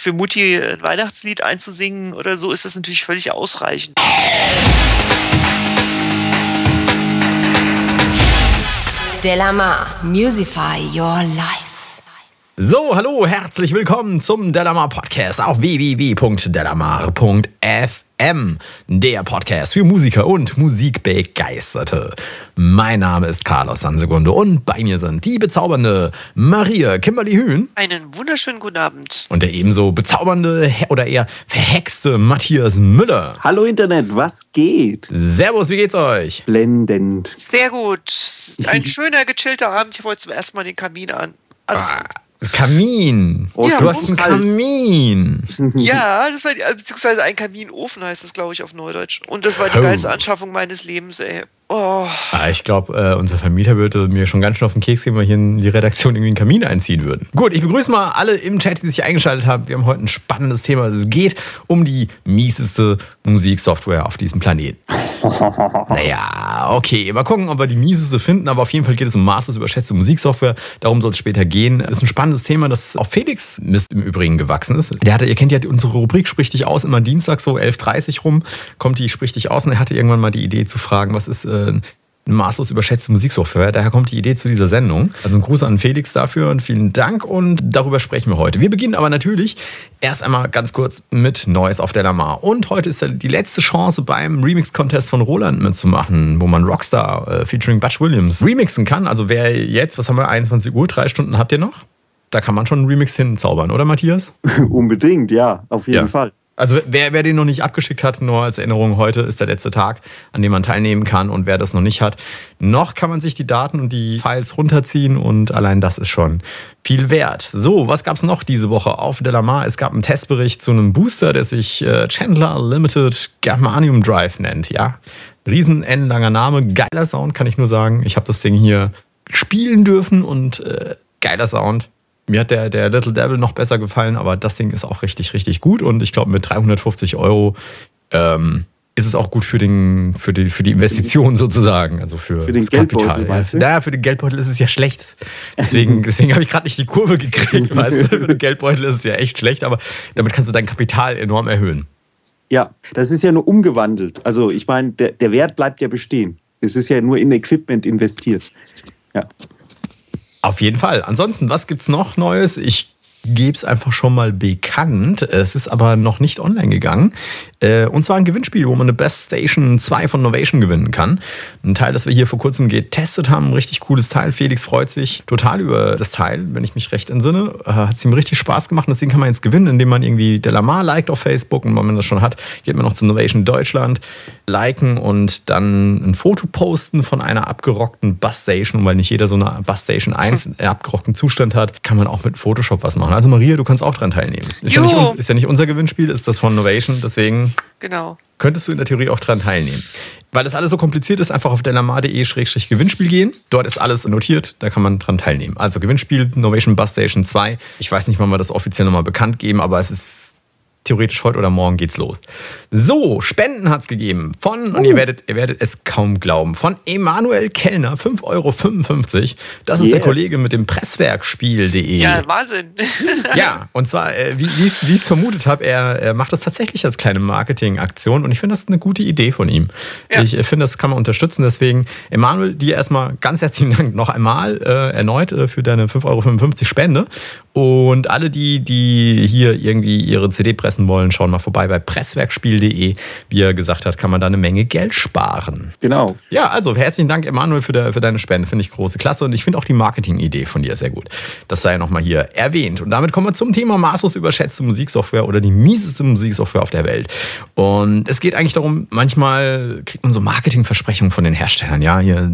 für Mutti ein Weihnachtslied einzusingen oder so, ist das natürlich völlig ausreichend. Delamar, Musify Your Life. So, hallo, herzlich willkommen zum Delamar Podcast auf www.delamar.fm, der Podcast für Musiker und Musikbegeisterte. Mein Name ist Carlos Sansegunde und bei mir sind die bezaubernde Maria Kimberly Hühn Einen wunderschönen guten Abend. und der ebenso bezaubernde oder eher verhexte Matthias Müller. Hallo Internet, was geht? Servus, wie geht's euch? Blendend. Sehr gut. Ein schöner, gechillter Abend. Ich wollte zum ersten Mal den Kamin an. Alles gut. Kamin. Ja, du hast einen kalt. Kamin. Ja, das war die, also beziehungsweise ein Kaminofen heißt das, glaube ich, auf Neudeutsch. Und das war die Oh. geilste Anschaffung meines Lebens, ey. Oh, Ah, ich glaube, äh, unser Vermieter würde mir schon ganz schön auf den Keks gehen, wenn wir hier in die Redaktion irgendwie einen Kamin einziehen würden. Gut, ich begrüße mal alle im Chat, die sich eingeschaltet haben. Wir haben heute ein spannendes Thema. Es geht um die mieseste Musiksoftware auf diesem Planeten. naja, okay. Mal gucken, ob wir die mieseste finden. Aber auf jeden Fall geht es um maßlos überschätzte Musiksoftware. Darum soll es später gehen. Das ist ein spannendes Thema, das auf Felix Mist im Übrigen gewachsen ist. Der hatte, ihr kennt ja unsere Rubrik Sprich dich aus, immer Dienstag so 11.30 rum kommt die Sprich dich aus. Und er hatte irgendwann mal die Idee zu fragen, was ist... Äh, eine maßlos überschätzte Musiksoftware. Daher kommt die Idee zu dieser Sendung. Also ein Gruß an Felix dafür und vielen Dank und darüber sprechen wir heute. Wir beginnen aber natürlich erst einmal ganz kurz mit Neues auf der Lamar. Und heute ist die letzte Chance beim Remix-Contest von Roland mitzumachen, wo man Rockstar äh, featuring Butch Williams remixen kann. Also wer jetzt, was haben wir, 21 Uhr, drei Stunden habt ihr noch? Da kann man schon einen Remix hinzaubern, oder Matthias? Unbedingt, ja, auf jeden Ja. Fall. Also wer, wer den noch nicht abgeschickt hat, nur als Erinnerung, heute ist der letzte Tag, an dem man teilnehmen kann. Und wer das noch nicht hat, noch kann man sich die Daten und die Files runterziehen und allein das ist schon viel wert. So, was gab es noch diese Woche auf Delamar? Es gab einen Testbericht zu einem Booster, der sich äh, Chandler Limited Germanium Drive nennt. Ja, riesen endlanger Name, geiler Sound, kann ich nur sagen. Ich habe das Ding hier spielen dürfen und äh, geiler Sound. Mir hat der, der Little Devil noch besser gefallen, aber das Ding ist auch richtig, richtig gut. Und ich glaube, mit 350 Euro ähm, ist es auch gut für, den, für, die, für die Investition sozusagen. Also für, Für den das Geldbeutel, Kapital. weißt du? Ja, für den Geldbeutel ist es ja schlecht. Deswegen, deswegen habe ich gerade nicht die Kurve gekriegt, weißt du. Für den Geldbeutel ist es ja echt schlecht, aber damit kannst du dein Kapital enorm erhöhen. Ja, das ist ja nur umgewandelt. Also ich meine, der, der Wert bleibt ja bestehen. Es ist ja nur in Equipment investiert. Ja. Auf jeden Fall. Ansonsten, was gibt's noch Neues? Ich gebe es einfach schon mal bekannt. Es ist aber noch nicht online gegangen. Äh, Und zwar ein Gewinnspiel, wo man eine Best Station 2 von Novation gewinnen kann. Ein Teil, das wir hier vor kurzem getestet haben. Ein richtig cooles Teil. Felix freut sich total über das Teil, wenn ich mich recht entsinne. Äh, Hat es ihm richtig Spaß gemacht. Das Ding kann man jetzt gewinnen, indem man irgendwie Delamar liked auf Facebook. Und wenn man das schon hat, geht man noch zu Novation Deutschland, liken und dann ein Foto posten von einer abgerockten Busstation. Und weil nicht jeder so eine Busstation 1 im abgerockten Zustand hat, kann man auch mit Photoshop was machen. Also Maria, du kannst auch dran teilnehmen. Ist ja, nicht, ist ja nicht unser Gewinnspiel, ist das von Novation. Deswegen genau. könntest du in der Theorie auch dran teilnehmen. Weil das alles so kompliziert ist, einfach auf delamar.de-gewinnspiel gehen. Dort ist alles notiert, da kann man dran teilnehmen. Also Gewinnspiel Novation Bus Station 2. Ich weiß nicht, wann wir das offiziell nochmal bekannt geben, aber es ist theoretisch heute oder morgen geht's los. So, Spenden hat's gegeben von, und ihr werdet, ihr werdet es kaum glauben, von Emanuel Kellner, 5,55 Euro. Das ist der Yeah. Kollege mit dem Presswerkspiel.de. Ja, Wahnsinn. Ja, und zwar, äh, wie ich es vermutet habe, er, er macht das tatsächlich als kleine Marketingaktion und ich finde das eine gute Idee von ihm. Ja. Ich äh, finde, das kann man unterstützen. Deswegen, Emanuel, dir erstmal ganz herzlichen Dank noch einmal äh, erneut äh, für deine 5,55 Euro Spende. Und alle, die, die hier irgendwie ihre CD pressen wollen, schauen mal vorbei bei presswerkspiel.de. Wie er gesagt hat, kann man da eine Menge Geld sparen. Genau. Ja, also herzlichen Dank, Emanuel, für, de, für deine Spende. Finde ich große Klasse. Und ich finde auch die Marketing-Idee von dir sehr gut. Das sei nochmal hier erwähnt. Und damit kommen wir zum Thema maßlos überschätzte Musiksoftware oder die mieseste Musiksoftware auf der Welt. Und es geht eigentlich darum, manchmal kriegt man so Marketingversprechungen von den Herstellern. Ja, hier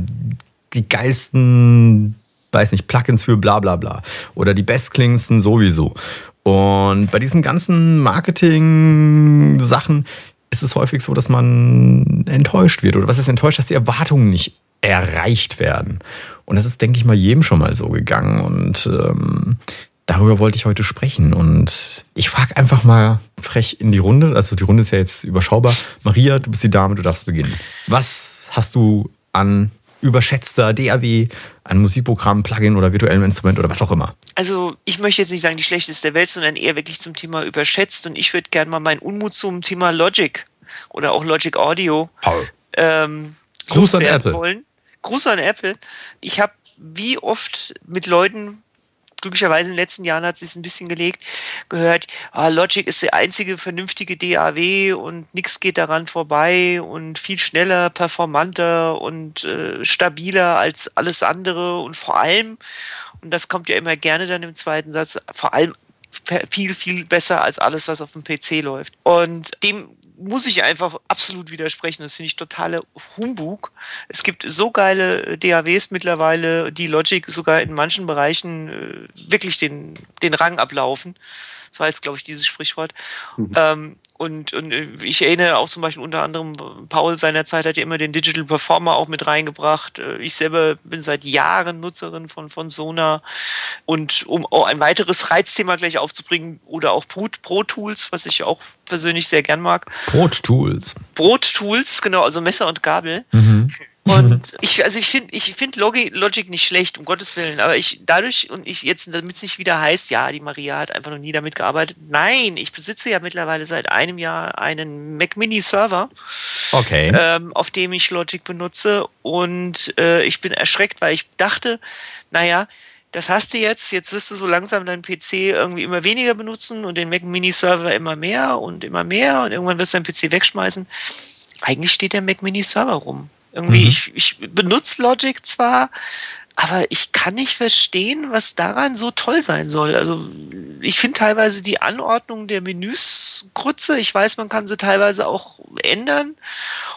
die geilsten, weiß nicht, Plugins für bla bla bla. Oder die bestklingendsten sowieso. Und bei diesen ganzen Marketing-Sachen ist es häufig so, dass man enttäuscht wird. Oder was ist enttäuscht, dass die Erwartungen nicht erreicht werden. Und das ist, denke ich mal, jedem schon mal so gegangen. Und ähm, darüber wollte ich heute sprechen. Und ich frage einfach mal frech in die Runde. Also die Runde ist ja jetzt überschaubar. Maria, du bist die Dame, du darfst beginnen. Was hast du an überschätzter DAW, ein Musikprogramm, Plugin oder virtuellem Instrument oder was auch immer? Also ich möchte jetzt nicht sagen die schlechteste der Welt, sondern eher wirklich zum Thema überschätzt. Und ich würde gerne mal meinen Unmut zum Thema Logic oder auch Logic Audio ähm, Gruß an Apple. wollen. Gruß an Apple. Ich habe wie oft mit Leuten glücklicherweise in den letzten Jahren hat es sich ein bisschen gelegt, gehört, ah, Logic ist der einzige vernünftige DAW und nichts geht daran vorbei und viel schneller, performanter und äh, stabiler als alles andere und vor allem, und das kommt ja immer gerne dann im zweiten Satz, vor allem viel, viel besser als alles, was auf dem PC läuft. Und dem muss ich einfach absolut widersprechen. Das finde ich totale Humbug. Es gibt so geile DAWs mittlerweile, die Logic sogar in manchen Bereichen äh, wirklich den, den Rang ablaufen. Das heißt, glaube ich, dieses Sprichwort. Mhm. Ähm, und, und ich erinnere auch zum Beispiel unter anderem, Paul seinerzeit hat ja immer den Digital Performer auch mit reingebracht. Äh, ich selber bin seit Jahren Nutzerin von, von Sonar. Und um auch ein weiteres Reizthema gleich aufzubringen, oder auch Pro Tools, was ich auch persönlich sehr gern mag. Brot Tools. Brot Tools, genau, also Messer und Gabel. Mhm. Und ich, also ich finde, ich finde Logic, Logic nicht schlecht, um Gottes Willen, aber ich dadurch und ich jetzt, damit es nicht wieder heißt, ja, die Maria hat einfach noch nie damit gearbeitet. Nein, ich besitze ja mittlerweile seit einem Jahr einen Mac Mini Server, okay. ähm, auf dem ich Logic benutze und äh, ich bin erschreckt, weil ich dachte, naja, das hast du jetzt, jetzt wirst du so langsam deinen PC irgendwie immer weniger benutzen und den Mac Mini Server immer mehr und immer mehr und irgendwann wirst du deinen PC wegschmeißen. Eigentlich steht der Mac Mini Server rum. Irgendwie, mhm. ich, ich benutze Logic zwar, aber ich kann nicht verstehen, was daran so toll sein soll. Also ich finde teilweise die Anordnung der Menüs Grütze. Ich weiß, man kann sie teilweise auch ändern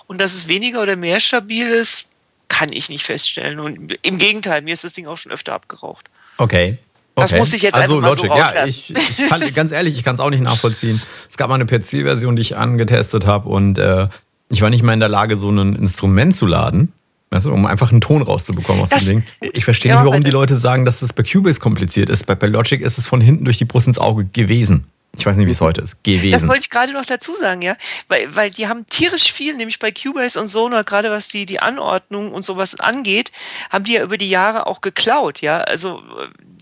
und dass es weniger oder mehr stabil ist, kann ich nicht feststellen. Und im Gegenteil, mir ist das Ding auch schon öfter abgeraucht. Okay. Das muss ich jetzt also einfach Logic, mal so ja, ich, ich kann, ganz ehrlich, ich kann es auch nicht nachvollziehen. Es gab mal eine PC-Version, die ich angetestet habe und äh, ich war nicht mal in der Lage, so ein Instrument zu laden. Du, um einfach einen Ton rauszubekommen aus das, dem Ding. Ich verstehe ja, nicht, warum die Leute sagen, dass es bei Cubase kompliziert ist. Bei, bei Logic ist es von hinten durch die Brust ins Auge gewesen. Ich weiß nicht, wie es heute ist. Gewesen. Das wollte ich gerade noch dazu sagen, ja. Weil, weil die haben tierisch viel, nämlich bei Cubase und Sonar, gerade was die, die Anordnung und sowas angeht, haben die ja über die Jahre auch geklaut, ja. Also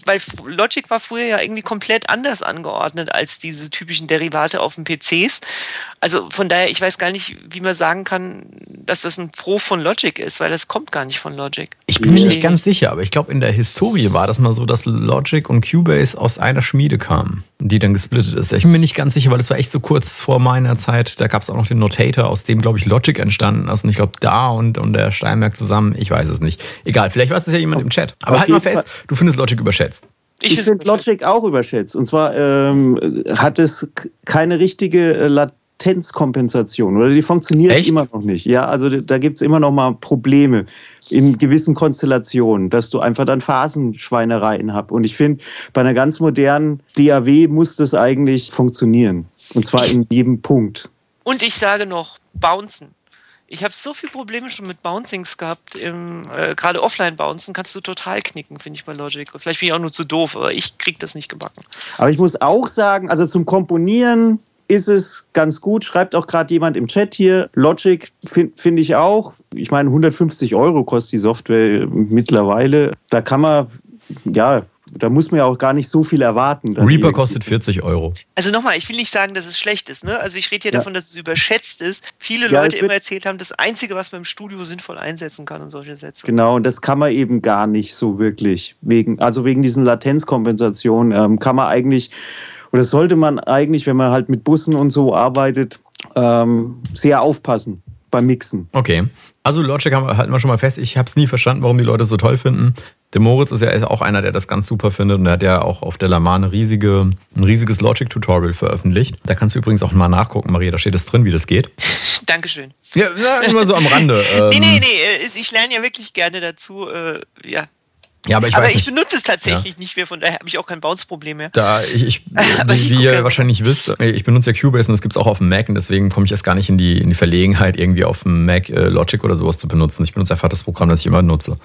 weil Logic war früher ja irgendwie komplett anders angeordnet als diese typischen Derivate auf den PCs. Also von daher, ich weiß gar nicht, wie man sagen kann, dass das ein Pro von Logic ist, weil das kommt gar nicht von Logic. Ich bin mir nicht ganz sicher, aber ich glaube, in der Historie war das mal so, dass Logic und Cubase aus einer Schmiede kamen, die dann gesplittet ist. Ich bin mir nicht ganz sicher, weil das war echt so kurz vor meiner Zeit. Da gab es auch noch den Notator, aus dem, glaube ich, Logic entstanden ist. Und ich glaube, da und, und der Steinberg zusammen, ich weiß es nicht. Egal, vielleicht weiß es ja jemand im Chat. Aber halt mal fest, du findest Logic überschätzt. Ich, ich finde Logic auch überschätzt. Und zwar ähm, hat es keine richtige äh, Latenzkompensation oder die funktioniert Echt? immer noch nicht. Ja, also da gibt es immer noch mal Probleme in gewissen Konstellationen, dass du einfach dann Phasenschweinereien hast. Und ich finde, bei einer ganz modernen DAW muss das eigentlich funktionieren. Und zwar in jedem Punkt. Und ich sage noch, bouncen. Ich habe so viele Probleme schon mit Bouncings gehabt. äh, Gerade Offline-Bouncen kannst du total knicken, finde ich bei Logic. Vielleicht bin ich auch nur zu doof, aber ich kriege das nicht gebacken. Aber ich muss auch sagen, also zum Komponieren ist es ganz gut. Schreibt auch gerade jemand im Chat hier. Logic finde find ich auch. Ich meine, 150 Euro kostet die Software mittlerweile. Da kann man ja da muss man ja auch gar nicht so viel erwarten. Reaper irgendwie. kostet 40 Euro. Also nochmal, ich will nicht sagen, dass es schlecht ist. Ne? Also ich rede hier ja. davon, dass es überschätzt ist. Viele ja, Leute immer erzählt haben, das Einzige, was man im Studio sinnvoll einsetzen kann und solche Sätze. Genau, und das kann man eben gar nicht so wirklich. Wegen, also wegen diesen Latenzkompensationen ähm, kann man eigentlich, oder sollte man eigentlich, wenn man halt mit Bussen und so arbeitet, ähm, sehr aufpassen beim Mixen. Okay. Also Logic halten wir schon mal fest. Ich habe es nie verstanden, warum die Leute es so toll finden. Der Moritz ist ja auch einer, der das ganz super findet und der hat ja auch auf der Lama eine riesige, ein riesiges Logic-Tutorial veröffentlicht. Da kannst du übrigens auch mal nachgucken, Maria, da steht es drin, wie das geht. Dankeschön. Ja, immer so am Rande. nee, nee, nee, ich lerne ja wirklich gerne dazu, äh, ja, ja, aber ich, aber ich benutze es tatsächlich ja. nicht mehr, von daher habe ich auch kein Bounce-Problem mehr. Da ich, ich wie, wie ihr wahrscheinlich wisst, ich benutze ja Cubase und das gibt es auch auf dem Mac und deswegen komme ich erst gar nicht in die, in die Verlegenheit, irgendwie auf dem Mac äh, Logic oder sowas zu benutzen. Ich benutze einfach das Programm, das ich immer nutze.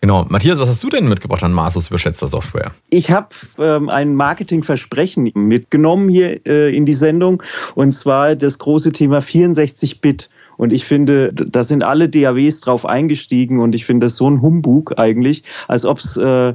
Genau. Matthias, was hast du denn mitgebracht an Maßlos überschätzter Software? Ich habe ähm, ein Marketingversprechen mitgenommen hier äh, in die Sendung und zwar das große Thema 64-Bit. Und ich finde, da sind alle DAWs drauf eingestiegen und ich finde das so ein Humbug eigentlich, als, ob's, äh,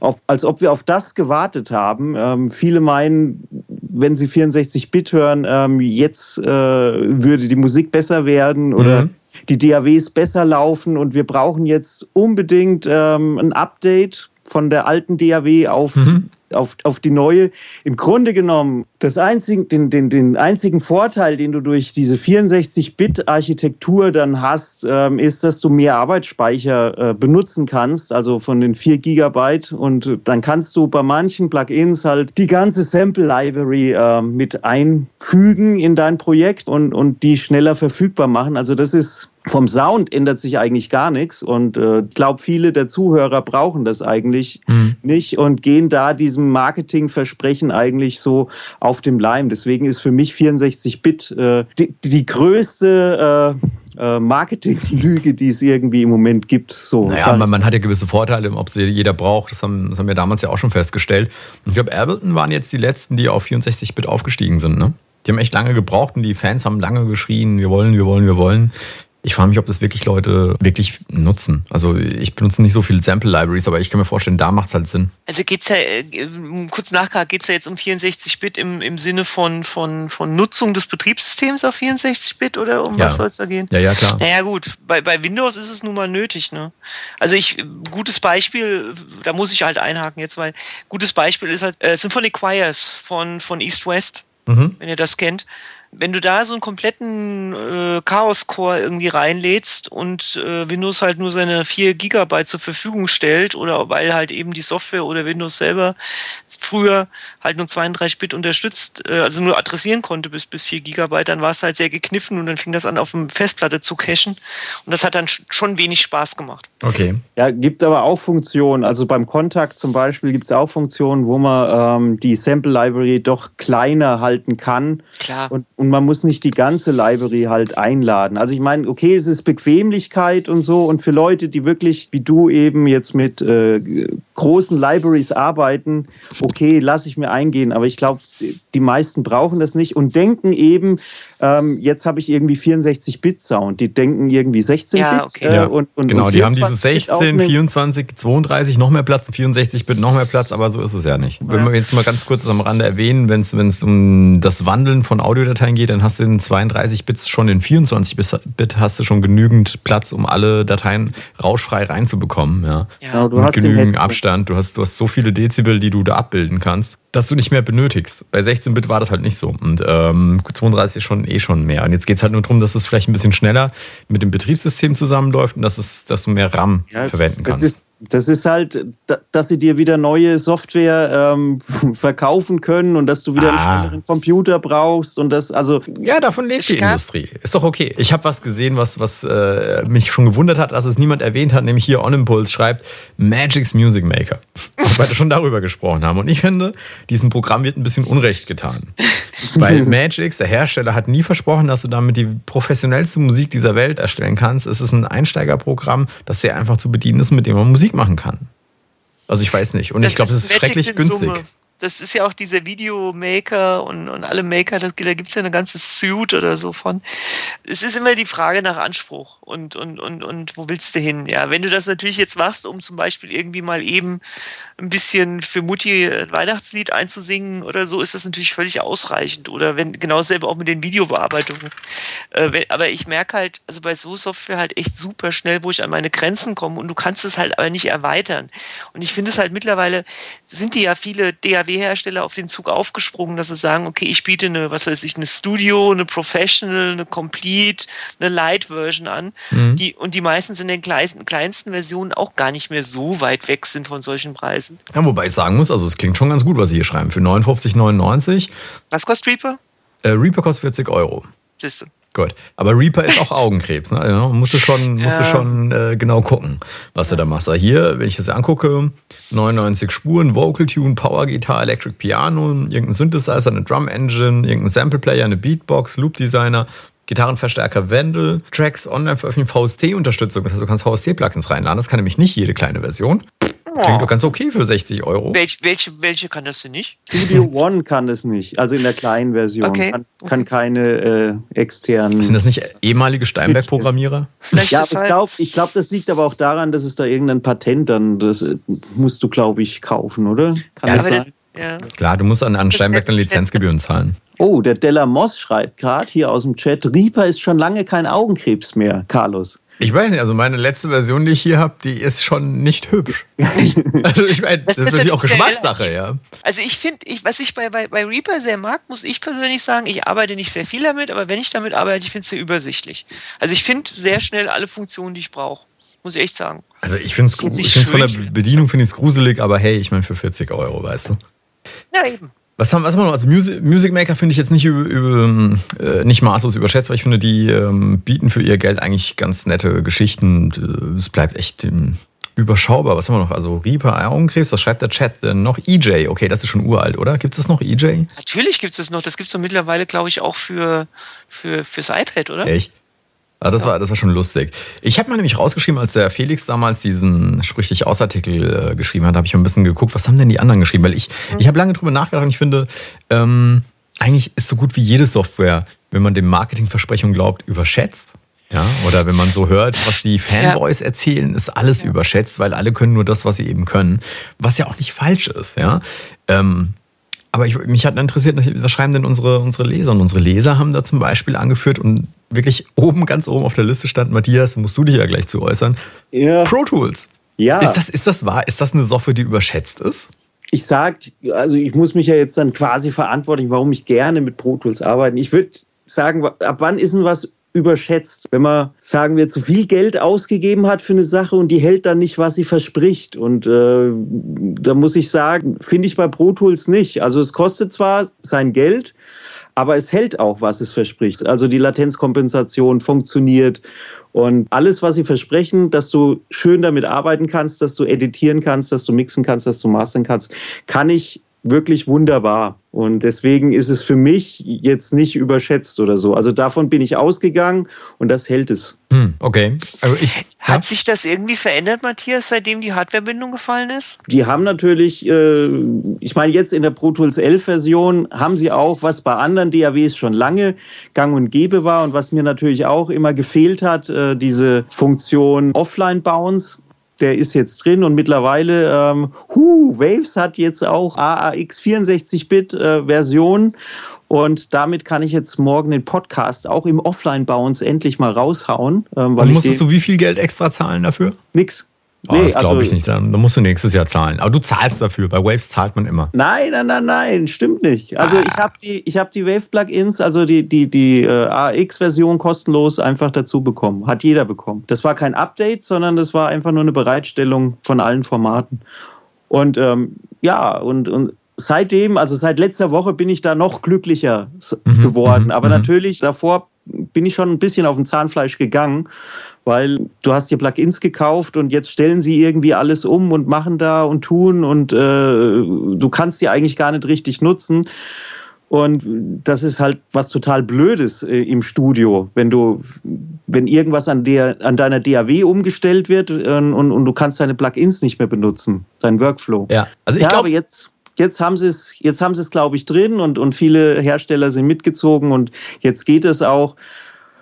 auf, als ob wir auf das gewartet haben. Ähm, viele meinen, wenn sie 64-Bit hören, ähm, jetzt äh, würde die Musik besser werden oder mhm. die DAWs besser laufen und wir brauchen jetzt unbedingt ähm, ein Update von der alten DAW auf mhm auf, auf die neue. Im Grunde genommen, das einzig, den, den, den einzigen Vorteil, den du durch diese 64-Bit-Architektur dann hast, ähm, ist, dass du mehr Arbeitsspeicher äh, benutzen kannst, also von den 4 Gigabyte. Und dann kannst du bei manchen Plugins halt die ganze Sample-Library äh, mit einfügen in dein Projekt und, und die schneller verfügbar machen. Also das ist vom Sound ändert sich eigentlich gar nichts und äh, ich glaube, viele der Zuhörer brauchen das eigentlich mhm. nicht und gehen da diesem Marketingversprechen eigentlich so auf dem Leim. Deswegen ist für mich 64-Bit äh, die, die, größte äh, äh, Marketinglüge, die es irgendwie im Moment gibt. So, naja, man, man, hat ja gewisse Vorteile, ob sie jeder braucht. Das haben, das haben wir damals ja auch schon festgestellt. Und ich glaube, Ableton waren jetzt die letzten, die auf 64-Bit aufgestiegen sind. Ne? Die haben echt lange gebraucht und die Fans haben lange geschrien, wir wollen, wir wollen, wir wollen. Ich frage mich, ob das wirklich Leute wirklich nutzen. Also ich benutze nicht so viele Sample-Libraries, aber ich kann mir vorstellen, da macht es halt Sinn. Also geht es ja, äh, kurz nachher, geht es ja jetzt um 64-Bit im, im Sinne von, von, von Nutzung des Betriebssystems auf 64-Bit oder um ja. was soll es da gehen? Ja, ja, klar. Naja gut, bei, bei Windows ist es nun mal nötig. Ne? Also ich, gutes Beispiel, da muss ich halt einhaken jetzt, weil gutes Beispiel ist halt äh, Symphonic Choirs von, von East West, mhm. wenn ihr das kennt wenn du da so einen kompletten äh, Chaos-Core irgendwie reinlädst und äh, Windows halt nur seine 4 Gigabyte zur Verfügung stellt oder weil halt eben die Software oder Windows selber früher halt nur 32-Bit unterstützt, äh, also nur adressieren konnte bis, bis 4 Gigabyte, dann war es halt sehr gekniffen und dann fing das an, auf dem Festplatte zu cachen und das hat dann schon wenig Spaß gemacht. Okay. Ja, gibt aber auch Funktionen, also beim Kontakt zum Beispiel gibt es auch Funktionen, wo man ähm, die Sample Library doch kleiner halten kann. Klar. Und, und man muss nicht die ganze Library halt einladen. Also ich meine, okay, es ist Bequemlichkeit und so und für Leute, die wirklich wie du eben jetzt mit äh, großen Libraries arbeiten, okay, lasse ich mir eingehen, aber ich glaube, die meisten brauchen das nicht und denken eben, ähm, jetzt habe ich irgendwie 64-Bit-Sound. Die denken irgendwie 16-Bit. Ja, okay. äh, und, und, genau, und die haben dieses 16, 24, 32, noch mehr Platz, 64-Bit, noch mehr Platz, aber so ist es ja nicht. Ja. Wenn wir jetzt mal ganz kurz am Rande erwähnen, wenn es um das Wandeln von Audiodateien geht, dann hast du in 32 Bits schon in 24 Bit hast du schon genügend Platz, um alle Dateien rauschfrei reinzubekommen. Ja, ja genau, du Mit hast genügend Abstand. Du hast, du hast so viele Dezibel, die du da abbilden kannst dass du nicht mehr benötigst. Bei 16-Bit war das halt nicht so. Und ähm, 32 ist schon eh schon mehr. Und jetzt geht es halt nur darum, dass es vielleicht ein bisschen schneller mit dem Betriebssystem zusammenläuft und dass, es, dass du mehr RAM ja, verwenden kannst. Das ist, halt, dass sie dir wieder neue Software ähm, verkaufen können und dass du wieder ah. einen schnelleren Computer brauchst und das, also. Ja, davon lebt die Industrie. Ist doch okay. Ich habe was gesehen, was, was äh, mich schon gewundert hat, dass es niemand erwähnt hat, nämlich hier On Impulse schreibt Magic's Music Maker. Weil wir schon darüber gesprochen haben. Und ich finde, diesem Programm wird ein bisschen Unrecht getan. Weil Magix, der Hersteller, hat nie versprochen, dass du damit die professionellste Musik dieser Welt erstellen kannst. Es ist ein Einsteigerprogramm, das sehr einfach zu bedienen ist, mit dem man Musik machen kann. Also ich weiß nicht. Und das ich glaube, es ist schrecklich günstig. Summe das ist ja auch dieser Videomaker und, und alle Maker, da, da gibt es ja eine ganze Suite oder so von. Es ist immer die Frage nach Anspruch und, und, und, und wo willst du hin? Ja, wenn du das natürlich jetzt machst, um zum Beispiel irgendwie mal eben ein bisschen für Mutti ein Weihnachtslied einzusingen oder so, ist das natürlich völlig ausreichend. Oder wenn genau dasselbe auch mit den Videobearbeitungen. Äh, wenn, aber ich merke halt, also bei so Software halt echt super schnell, wo ich an meine Grenzen komme und du kannst es halt aber nicht erweitern. Und ich finde es halt mittlerweile, sind die ja viele DAW DAW-Hersteller auf den Zug aufgesprungen, dass sie sagen, okay, ich biete eine, was weiß ich, eine Studio, eine Professional, eine Complete, eine Light-Version an. Mhm. Die, und die meistens in den kleinsten, kleinsten Versionen auch gar nicht mehr so weit weg sind von solchen Preisen. Ja, wobei ich sagen muss, also es klingt schon ganz gut, was Sie hier schreiben. Für 59,99. Was kostet Reaper? Äh, Reaper kostet 40 Euro. Siehste. Gut. Aber Reaper ist auch Augenkrebs. Ne? Ja, musst du schon, musst du schon äh, genau gucken, was du da machst. Hier, wenn ich das angucke, 99 Spuren, Vocal Tune, Power Guitar, Electric Piano, irgendein Synthesizer, eine Drum Engine, irgendein Sample Player, eine Beatbox, Loop Designer, Gitarrenverstärker Wendel, Tracks online veröffentlichen, VST-Unterstützung. Das heißt, du kannst VST-Plugins reinladen. Das kann nämlich nicht jede kleine Version. Klingt doch ganz okay für 60 Euro. Welch, welche, welche kann das denn nicht? Studio One kann es nicht, also in der kleinen Version. Okay. Kann, kann keine äh, externen. Sind das nicht ehemalige Steinberg-Programmierer? Ja, aber ich deshalb. glaube, ich glaub, das liegt aber auch daran, dass es da irgendein Patent dann, das äh, musst du, glaube ich, kaufen, oder? Kann Ja, das aber sein? Ja. Klar, du musst an, an Steinberg dann Lizenzgebühren zahlen. Oh, der Della Moss schreibt gerade hier aus dem Chat, Reaper ist schon lange kein Augenkrebs mehr, Carlos. Ich weiß nicht, also meine letzte Version, die ich hier habe, die ist schon nicht hübsch. Also ich meine, das, Das ist ist natürlich auch Geschmackssache, ja. Also ich finde, ich, was ich bei, bei, bei Reaper sehr mag, muss ich persönlich sagen, ich arbeite nicht sehr viel damit, aber wenn ich damit arbeite, ich finde es sehr übersichtlich. Also ich finde sehr schnell alle Funktionen, die ich brauche. Muss ich echt sagen. Also ich finde es von der. Bedienung finde ich es gruselig, aber hey, ich meine für 40 Euro, weißt du. Ja, eben. Was haben, was haben wir noch? Also Music, Music Maker finde ich jetzt nicht, über, über, äh, nicht maßlos überschätzt, weil ich finde, die ähm, bieten für ihr Geld eigentlich ganz nette Geschichten. Es bleibt echt ähm, überschaubar. Was haben wir noch? Also Reaper, Augenkrebs, was schreibt der Chat denn noch? EJ, okay, das ist schon uralt, oder? Gibt es noch E EJ? Natürlich gibt es das noch. Das gibt es doch mittlerweile, glaube ich, auch für, für, fürs iPad, oder? Echt? Ah, das, war, das war schon lustig. Ich habe mal nämlich rausgeschrieben, als der Felix damals diesen Sprich dich aus Artikel äh, geschrieben hat, habe ich mal ein bisschen geguckt, was haben denn die anderen geschrieben? Weil ich, ich habe lange drüber nachgedacht und ich finde, ähm, eigentlich ist so gut wie jede Software, wenn man dem Marketingversprechung glaubt, überschätzt. Ja, oder wenn man so hört, was die Fanboys erzählen, ist alles überschätzt, weil alle können nur das, was sie eben können. Was ja auch nicht falsch ist, ja. Ähm, aber ich, mich hat interessiert, was schreiben denn unsere, unsere Leser? Und unsere Leser haben da zum Beispiel angeführt und wirklich oben, ganz oben auf der Liste stand, Matthias, musst du dich ja gleich zu äußern, Ja. Pro Tools. ja. Ist, das, ist das wahr? Ist das eine Software, die überschätzt ist? ich sag, also ich muss mich ja jetzt dann quasi verantwortlich, warum ich gerne mit Pro Tools arbeite. Ich würde sagen, ab wann ist denn was überschätzt? Wenn man, sagen wir, zu viel Geld ausgegeben hat für eine Sache und die hält dann nicht, was sie verspricht. Und äh, da muss ich sagen, finde ich bei Pro Tools nicht. Also es kostet zwar sein Geld, aber es hält auch, was es verspricht. Also die Latenzkompensation funktioniert und alles, was sie versprechen, dass du schön damit arbeiten kannst, dass du editieren kannst, dass du mixen kannst, dass du mastern kannst, kann ich wirklich wunderbar. Und deswegen ist es für mich jetzt nicht überschätzt oder so. Also davon bin ich ausgegangen und das hält es. Hm, okay. Also ich, Hat ja? sich das irgendwie verändert, Matthias, seitdem die Hardwarebindung gefallen ist? Die haben natürlich, äh, ich meine, jetzt in der Pro Tools 11 Version haben sie auch, was bei anderen DAWs schon lange gang und gäbe war und was mir natürlich auch immer gefehlt hat, äh, diese Funktion Offline Bounce. Der ist jetzt drin und mittlerweile, ähm, hu, Waves hat jetzt auch AAX 64-Bit-Version. und damit kann ich jetzt morgen den Podcast auch im Offline-Bounce endlich mal raushauen. Ähm, weil Und musstest du wie viel Geld extra zahlen dafür? nix. Oh, das also- glaube ich nicht. Dann, musst du nächstes Jahr zahlen. Aber du zahlst dafür. Bei Waves zahlt man immer. Nein, nein, nein, nein, stimmt nicht. Also ich habe die, ich hab die Wave-Plugins, also die, die, die äh, AX-Version kostenlos einfach dazu bekommen. Hat jeder bekommen. Das war kein Update, sondern das war einfach nur eine Bereitstellung von allen Formaten. Und ähm, ja, und, und seitdem, also seit letzter Woche bin ich da noch glücklicher s- geworden. mhm, Aber mhm. natürlich, davor bin ich schon ein bisschen auf den Zahnfleisch gegangen, weil du hast dir Plugins gekauft und jetzt stellen sie irgendwie alles um und machen da und tun und äh, du kannst die eigentlich gar nicht richtig nutzen. Und das ist halt was total Blödes äh, im Studio, wenn du, wenn irgendwas an, der, an deiner DAW umgestellt wird äh, und, und du kannst deine Plugins nicht mehr benutzen, dein Workflow. Ja. Also ich ja, glaube, jetzt, jetzt haben sie es, jetzt haben sie es, glaube ich, drin und, und viele Hersteller sind mitgezogen und jetzt geht es auch.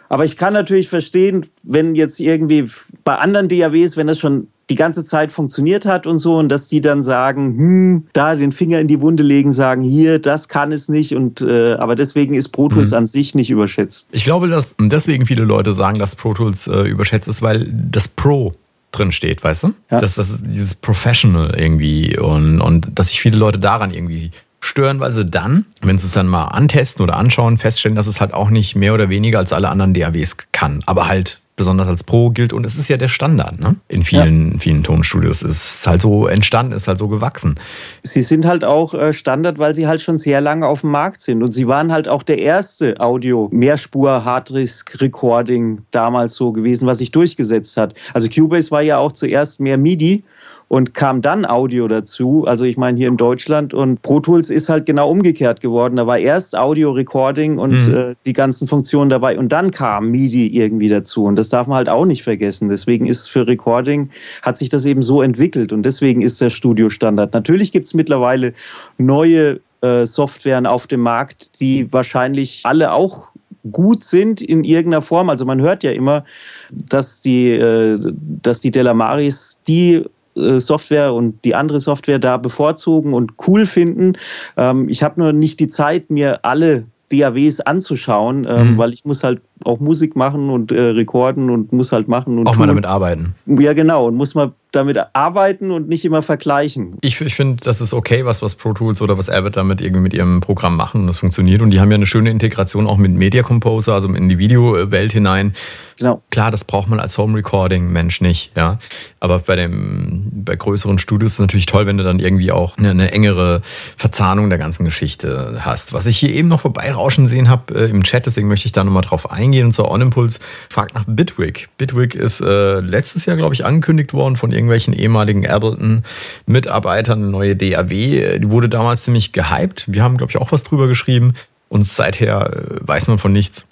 Aber ich kann natürlich verstehen, wenn jetzt irgendwie bei anderen DAWs, wenn das schon die ganze Zeit funktioniert hat und so, und dass die dann sagen, hm, da den Finger in die Wunde legen, sagen, hier, das kann es nicht. Und äh, aber deswegen ist Pro Tools Mhm. an sich nicht überschätzt. ich glaube, dass deswegen viele Leute sagen, dass Pro Tools äh, überschätzt ist, weil das Pro drin steht, weißt du? Ja. Dass das dieses Professional irgendwie und, und dass sich viele Leute daran irgendwie stören, weil sie dann, wenn sie es dann mal antesten oder anschauen, feststellen, dass es halt auch nicht mehr oder weniger als alle anderen DAWs kann, aber halt besonders als Pro gilt und es ist ja der Standard, ne? In vielen, vielen Tonstudios. Es ist halt so entstanden, ist halt so gewachsen. Sie sind halt auch äh, Standard, weil sie halt schon sehr lange auf dem Markt sind. Und sie waren halt auch der erste Audio-Mehrspur-Harddisk-Recording damals so gewesen, was sich durchgesetzt hat. Also Cubase war ja auch zuerst mehr MIDI und kam dann Audio dazu. Also ich meine hier in Deutschland und Pro Tools ist halt genau umgekehrt geworden. Da war erst Audio Recording und mhm. äh, die ganzen Funktionen dabei und dann kam MIDI irgendwie dazu und das darf man halt auch nicht vergessen. Deswegen ist für Recording hat sich das eben so entwickelt und deswegen ist der Studio-Standard. Natürlich gibt es mittlerweile neue äh, Softwaren auf dem Markt, die wahrscheinlich alle auch gut sind in irgendeiner Form. Also man hört ja immer, dass die, äh, dass die Delamaris die Software und die andere Software da bevorzugen und cool finden. Ähm, ich habe nur nicht die Zeit, mir alle DAWs anzuschauen, ähm, mhm. weil ich muss halt auch Musik machen und äh, rekorden und muss halt machen und auch tun. mal damit arbeiten. Ja genau und muss mal damit arbeiten und nicht immer vergleichen. Ich, ich finde, das ist okay, was, was Pro Tools oder was Abbott damit irgendwie mit ihrem Programm machen und das funktioniert. Und die haben ja eine schöne Integration auch mit Media Composer, also in die Videowelt hinein. Genau. Klar, das braucht man als Home Recording Mensch nicht, ja. Aber bei dem, bei größeren Studios ist es natürlich toll, wenn du dann irgendwie auch eine, eine engere Verzahnung der ganzen Geschichte hast. Was ich hier eben noch vorbeirauschen sehen habe äh, im Chat, deswegen möchte ich da nochmal drauf eingehen. Und zwar On Impulse fragt nach Bitwig. Bitwig ist äh, letztes Jahr, glaube ich, angekündigt worden von irgendwelchen irgendwelchen ehemaligen Ableton-Mitarbeitern eine neue DAW. Die wurde damals ziemlich gehypt. Wir haben, glaube ich, auch was drüber geschrieben. Und seither äh, weiß man von nichts.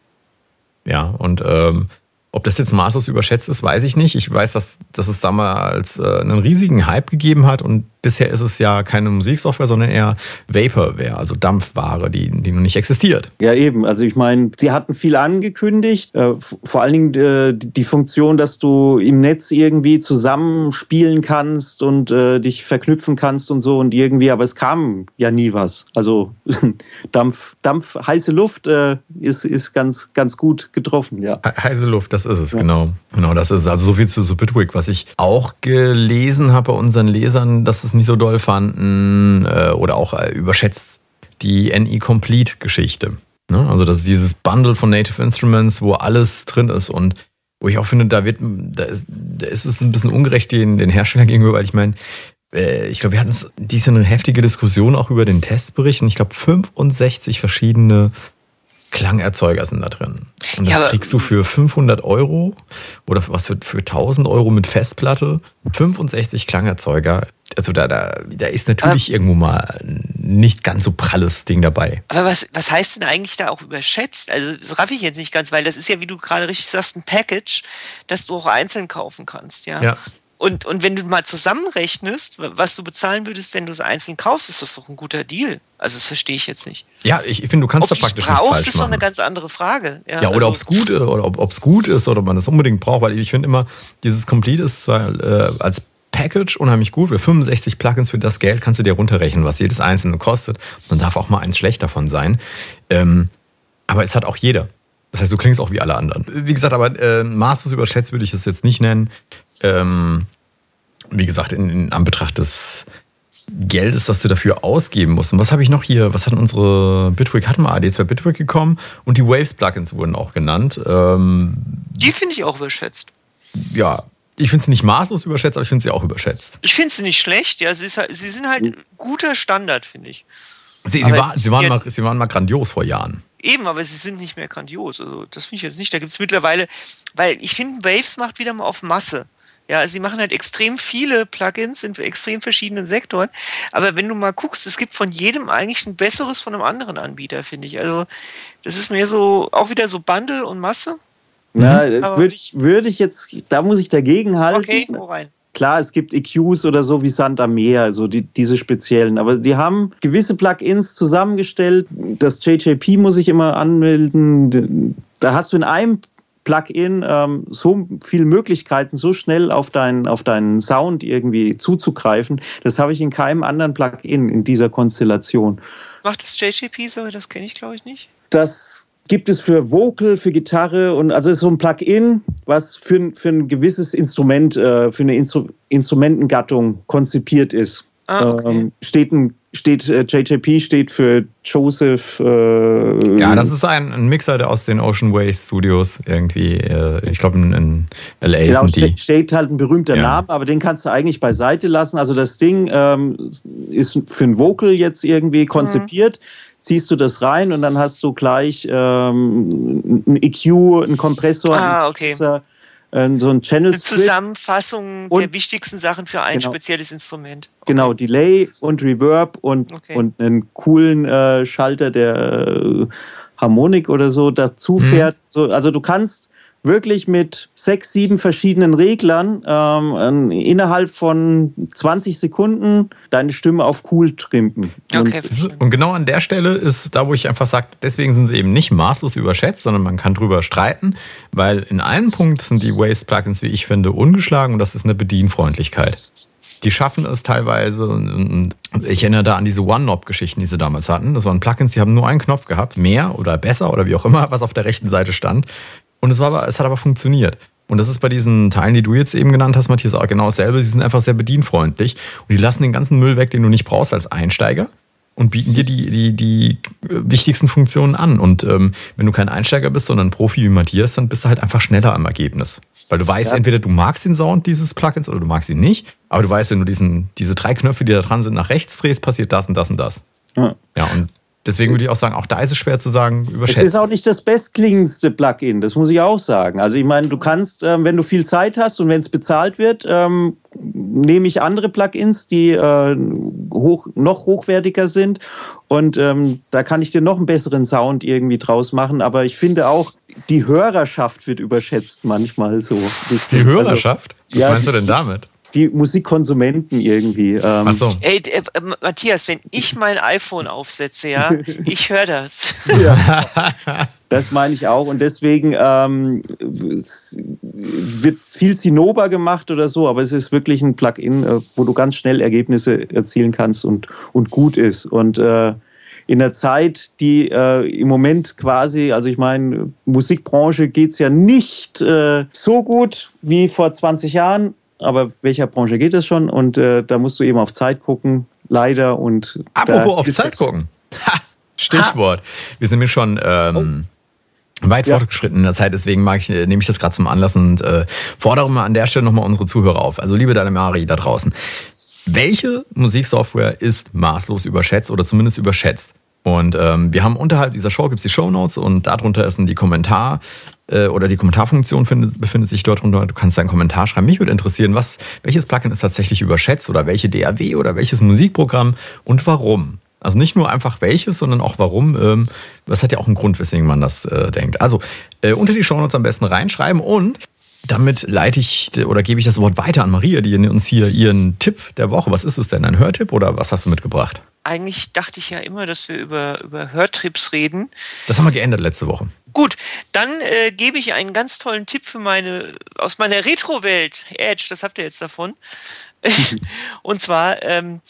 Ja, und ähm, ob das jetzt maßlos überschätzt ist, weiß ich nicht. Ich weiß, dass, dass es damals äh, einen riesigen Hype gegeben hat und bisher ist es ja keine Musiksoftware, sondern eher Vaporware, also Dampfware, die, die noch nicht existiert. Ja, eben. Also ich meine, sie hatten viel angekündigt. Äh, vor allen Dingen äh, die Funktion, dass du im Netz irgendwie zusammenspielen kannst und äh, dich verknüpfen kannst und so und irgendwie, aber es kam ja nie was. Also Dampf, Dampf, heiße Luft äh, ist, ist ganz, ganz gut getroffen, ja. Heiße Luft, das ist es, ja. genau. Genau, das ist es. Also so viel zu so Bitwig, was ich auch gelesen habe bei unseren Lesern, dass es nicht so doll fanden äh, oder auch äh, überschätzt die NE Complete Geschichte. Ne? Also das ist dieses Bundle von Native Instruments, wo alles drin ist und wo ich auch finde, da wird, da ist, da ist es ein bisschen ungerecht den, den Herstellern gegenüber, weil ich meine, äh, ich glaube, wir hatten diese eine heftige Diskussion auch über den Testbericht und ich glaube 65 verschiedene Klangerzeuger sind da drin. Und das ja, kriegst du für 500 Euro oder was für, für 1000 Euro mit Festplatte. 65 Klangerzeuger. Also da, da, da ist natürlich aber, irgendwo mal nicht ganz so pralles Ding dabei. Aber was, was heißt denn eigentlich da auch überschätzt? Also das raff ich jetzt nicht ganz, weil das ist ja, wie du gerade richtig sagst, ein Package, das du auch einzeln kaufen kannst. Ja. ja. Und, und wenn du mal zusammenrechnest, was du bezahlen würdest, wenn du es einzeln kaufst, ist das doch ein guter Deal. Also das verstehe ich jetzt nicht. Ja, ich finde, du kannst ob da praktisch brauchst, falsch ist doch eine ganz andere Frage. Ja, ja oder also, ob es gut, oder ob es gut ist oder ob man es unbedingt braucht, weil ich finde immer, dieses Complete ist zwar äh, als Package unheimlich gut. Für 65 Plugins für das Geld kannst du dir runterrechnen, was jedes einzelne kostet. Dann darf auch mal eins schlecht davon sein. Ähm, aber es hat auch jeder. Das heißt, du klingst auch wie alle anderen. Wie gesagt, aber äh, maßlos überschätzt würde ich es jetzt nicht nennen. Ähm, wie gesagt, in, in Anbetracht des Geldes, das du dafür ausgeben musst. Und was habe ich noch hier? Was hat unsere Bitwig? Hatten wir AD2 Bitwig gekommen und die Waves-Plugins wurden auch genannt. Ähm, die finde ich auch überschätzt. Ja, ich finde sie nicht maßlos überschätzt, aber ich finde sie auch überschätzt. Ich finde sie nicht schlecht. Ja, sie, halt, sie sind halt guter Standard, finde ich. Sie, sie, war, sie, waren mal, sie waren mal grandios vor Jahren. Eben, aber sie sind nicht mehr grandios. Also das finde ich jetzt nicht. Da gibt es mittlerweile, weil ich finde, Waves macht wieder mal auf Masse. Ja, also sie machen halt extrem viele Plugins in extrem verschiedenen Sektoren. Aber wenn du mal guckst, es gibt von jedem eigentlich ein besseres von einem anderen Anbieter, finde ich. Also das ist mir so auch wieder so Bundle und Masse. Na, mhm. würde ich, würde ich jetzt, da muss ich dagegen halten. Okay, wo rein? Klar, es gibt EQs oder so wie Sand am Meer, also die, diese speziellen. Aber die haben gewisse Plugins zusammengestellt. Das JJP muss ich immer anmelden. Da hast du in einem Plugin ähm, so viele Möglichkeiten, so schnell auf, dein, auf deinen Sound irgendwie zuzugreifen. Das habe ich in keinem anderen Plugin in dieser Konstellation. Macht das JGP so? Das kenne ich, glaube ich, nicht. Das gibt es für Vocal, für Gitarre und also ist so ein Plugin, was für, für ein gewisses Instrument, äh, für eine Instru Instrumentengattung konzipiert ist. Ah, okay. ähm, steht ein steht äh, JJP steht für Joseph. Äh, ja, das ist ein, ein, Mixer der aus den Ocean Ways Studios irgendwie. Äh, ich glaube in, in LA genau, sind die. Steht halt ein berühmter ja. Name, aber den kannst du eigentlich beiseite lassen. Also das Ding ähm, ist für ein Vocal jetzt irgendwie konzipiert. Mhm. Ziehst du das rein und dann hast du gleich ähm, ein EQ, einen Kompressor, ah, okay. Mixer, äh, so ein Channel Eine Zusammenfassung der wichtigsten Sachen für ein genau, spezielles Instrument. Okay. Genau, Delay und Reverb und, okay. und einen coolen äh, Schalter, der äh, Harmonik oder so dazu mhm. fährt. So, also du kannst wirklich mit sechs, sieben verschiedenen Reglern ähm, innerhalb von 20 Sekunden deine Stimme auf cool trimpen. Okay, und, und genau an der Stelle ist da, wo ich einfach sage, deswegen sind sie eben nicht maßlos überschätzt, sondern man kann drüber streiten, weil in einem Punkt sind die Waste-Plugins, wie ich finde, ungeschlagen und das ist eine Bedienfreundlichkeit die schaffen es teilweise. Und ich erinnere da an diese One-Knob-Geschichten, die sie damals hatten. Das waren Plugins, die haben nur einen Knopf gehabt, mehr oder besser oder wie auch immer, was auf der rechten Seite stand. Und es, war aber, es hat aber funktioniert. Und das ist bei diesen Teilen, die du jetzt eben genannt hast, Matthias, auch genau dasselbe. Sie sind einfach sehr bedienfreundlich und die lassen den ganzen Müll weg, den du nicht brauchst als Einsteiger und bieten dir die, die, die wichtigsten Funktionen an. Und ähm, wenn du kein Einsteiger bist, sondern ein Profi wie Matthias, dann bist du halt einfach schneller am Ergebnis. Weil du weißt, ja. entweder du magst den Sound dieses Plugins oder du magst ihn nicht. Aber du weißt, wenn du diesen, diese drei Knöpfe, die da dran sind, nach rechts drehst, passiert das und das und das. Ja, ja und Deswegen würde ich auch sagen, auch da ist es schwer zu sagen, überschätzt. Es ist auch nicht das bestklingendste Plugin, das muss ich auch sagen. Also ich meine, du kannst, ähm, wenn du viel Zeit hast und wenn es bezahlt wird, ähm, nehme ich andere Plugins, die äh, hoch, noch hochwertiger sind und ähm, da kann ich dir noch einen besseren Sound irgendwie draus machen. Aber ich finde auch, die Hörerschaft wird überschätzt manchmal so. Die Hörerschaft? Also, Was ja, meinst du denn damit? Die Musikkonsumenten irgendwie. Ähm. Ach so. Ey, äh, Matthias, wenn ich mein iPhone aufsetze, ja, ich höre das. Ja. Das meine ich auch. Und deswegen ähm, wird viel Zinnober gemacht oder so, aber es ist wirklich ein Plugin, äh, wo du ganz schnell Ergebnisse erzielen kannst und, und gut ist. Und äh, in der Zeit, die äh, im Moment quasi, also ich meine, Musikbranche geht es ja nicht äh, so gut wie vor 20 Jahren, aber welcher Branche geht es schon? Und äh, da musst du eben auf Zeit gucken, leider. Und Apropos auf Zeit gucken. Ha, Stichwort. Ha. Wir sind nämlich schon ähm, oh. weit ja. fortgeschritten in der Zeit, deswegen mag ich, nehme ich das gerade zum Anlass und äh, fordere mal an der Stelle nochmal unsere Zuhörer auf. Also liebe Dalimari da draußen. Welche Musiksoftware ist maßlos überschätzt oder zumindest überschätzt? Und ähm, wir haben unterhalb dieser Show gibt es die Show Notes und darunter ist dann die Kommentar äh, oder die Kommentarfunktion findet, befindet sich dort drunter. Du kannst deinen Kommentar schreiben. Mich würde interessieren, was, welches Plugin ist tatsächlich überschätzt oder welche DAW oder welches Musikprogramm und warum. Also nicht nur einfach welches, sondern auch warum. Ähm, das hat ja auch einen Grund, weswegen man das äh, denkt. Also äh, unter die Show Notes am besten reinschreiben und damit leite ich oder gebe ich das Wort weiter an Maria, die uns hier ihren Tipp der Woche. Was ist es denn? Ein Hörtipp oder was hast du mitgebracht? Eigentlich dachte ich ja immer, dass wir über, über Hörtrips reden. Das haben wir geändert letzte Woche. Gut, dann äh, gebe ich einen ganz tollen Tipp für meine aus meiner Retro-Welt. Edge, das habt ihr jetzt davon. und zwar ähm,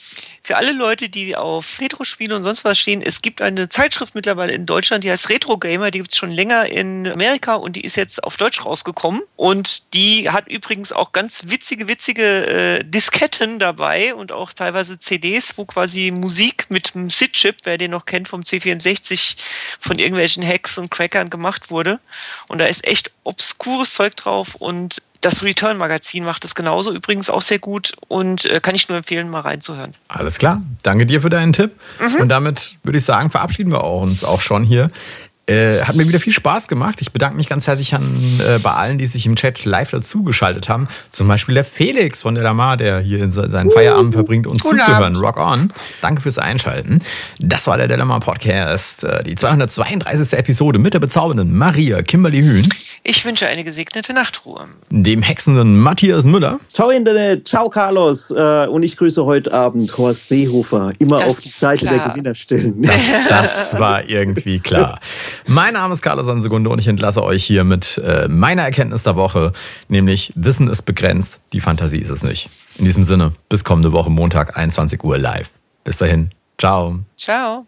für alle Leute, die auf Retro-Spiele und sonst was stehen, es gibt eine Zeitschrift mittlerweile in Deutschland, die heißt Retro Gamer, die gibt es schon länger in Amerika und die ist jetzt auf Deutsch rausgekommen. Und die hat übrigens auch ganz witzige, witzige äh, Disketten dabei und auch teilweise CDs, wo quasi Musik mit einem SID-Chip, wer den noch kennt vom C64, von irgendwelchen Hacks und Crackern gemacht wurde. Und da ist echt obskures Zeug drauf und das Return-Magazin macht es genauso übrigens auch sehr gut und äh, kann ich nur empfehlen, mal reinzuhören. Alles klar. Danke dir für deinen Tipp. Mhm. Und damit würde ich sagen, verabschieden wir uns auch schon hier. Äh, hat mir wieder viel Spaß gemacht. Ich bedanke mich ganz herzlich an, äh, bei allen, die sich im Chat live dazugeschaltet haben. Zum Beispiel der Felix von der Damar, der hier in seinen Feierabend verbringt, uns Guten zuzuhören. Rock on. Danke fürs Einschalten. Das war der Delamar Podcast, äh, die 232. Episode mit der bezaubernden Maria Kimberly Hühn. Ich wünsche eine gesegnete Nachtruhe. Dem hexenden Matthias Müller. Ciao Internet, ciao Carlos. Äh, und ich grüße heute Abend Horst Seehofer. Immer das auf die Seite der Gewinner stellen. Das, das war irgendwie klar. Mein Name ist Carlos Sansegunde und ich entlasse euch hier mit äh, meiner Erkenntnis der Woche, nämlich Wissen ist begrenzt, die Fantasie ist es nicht. In diesem Sinne, bis kommende Woche Montag, 21 Uhr live. Bis dahin, ciao. Ciao.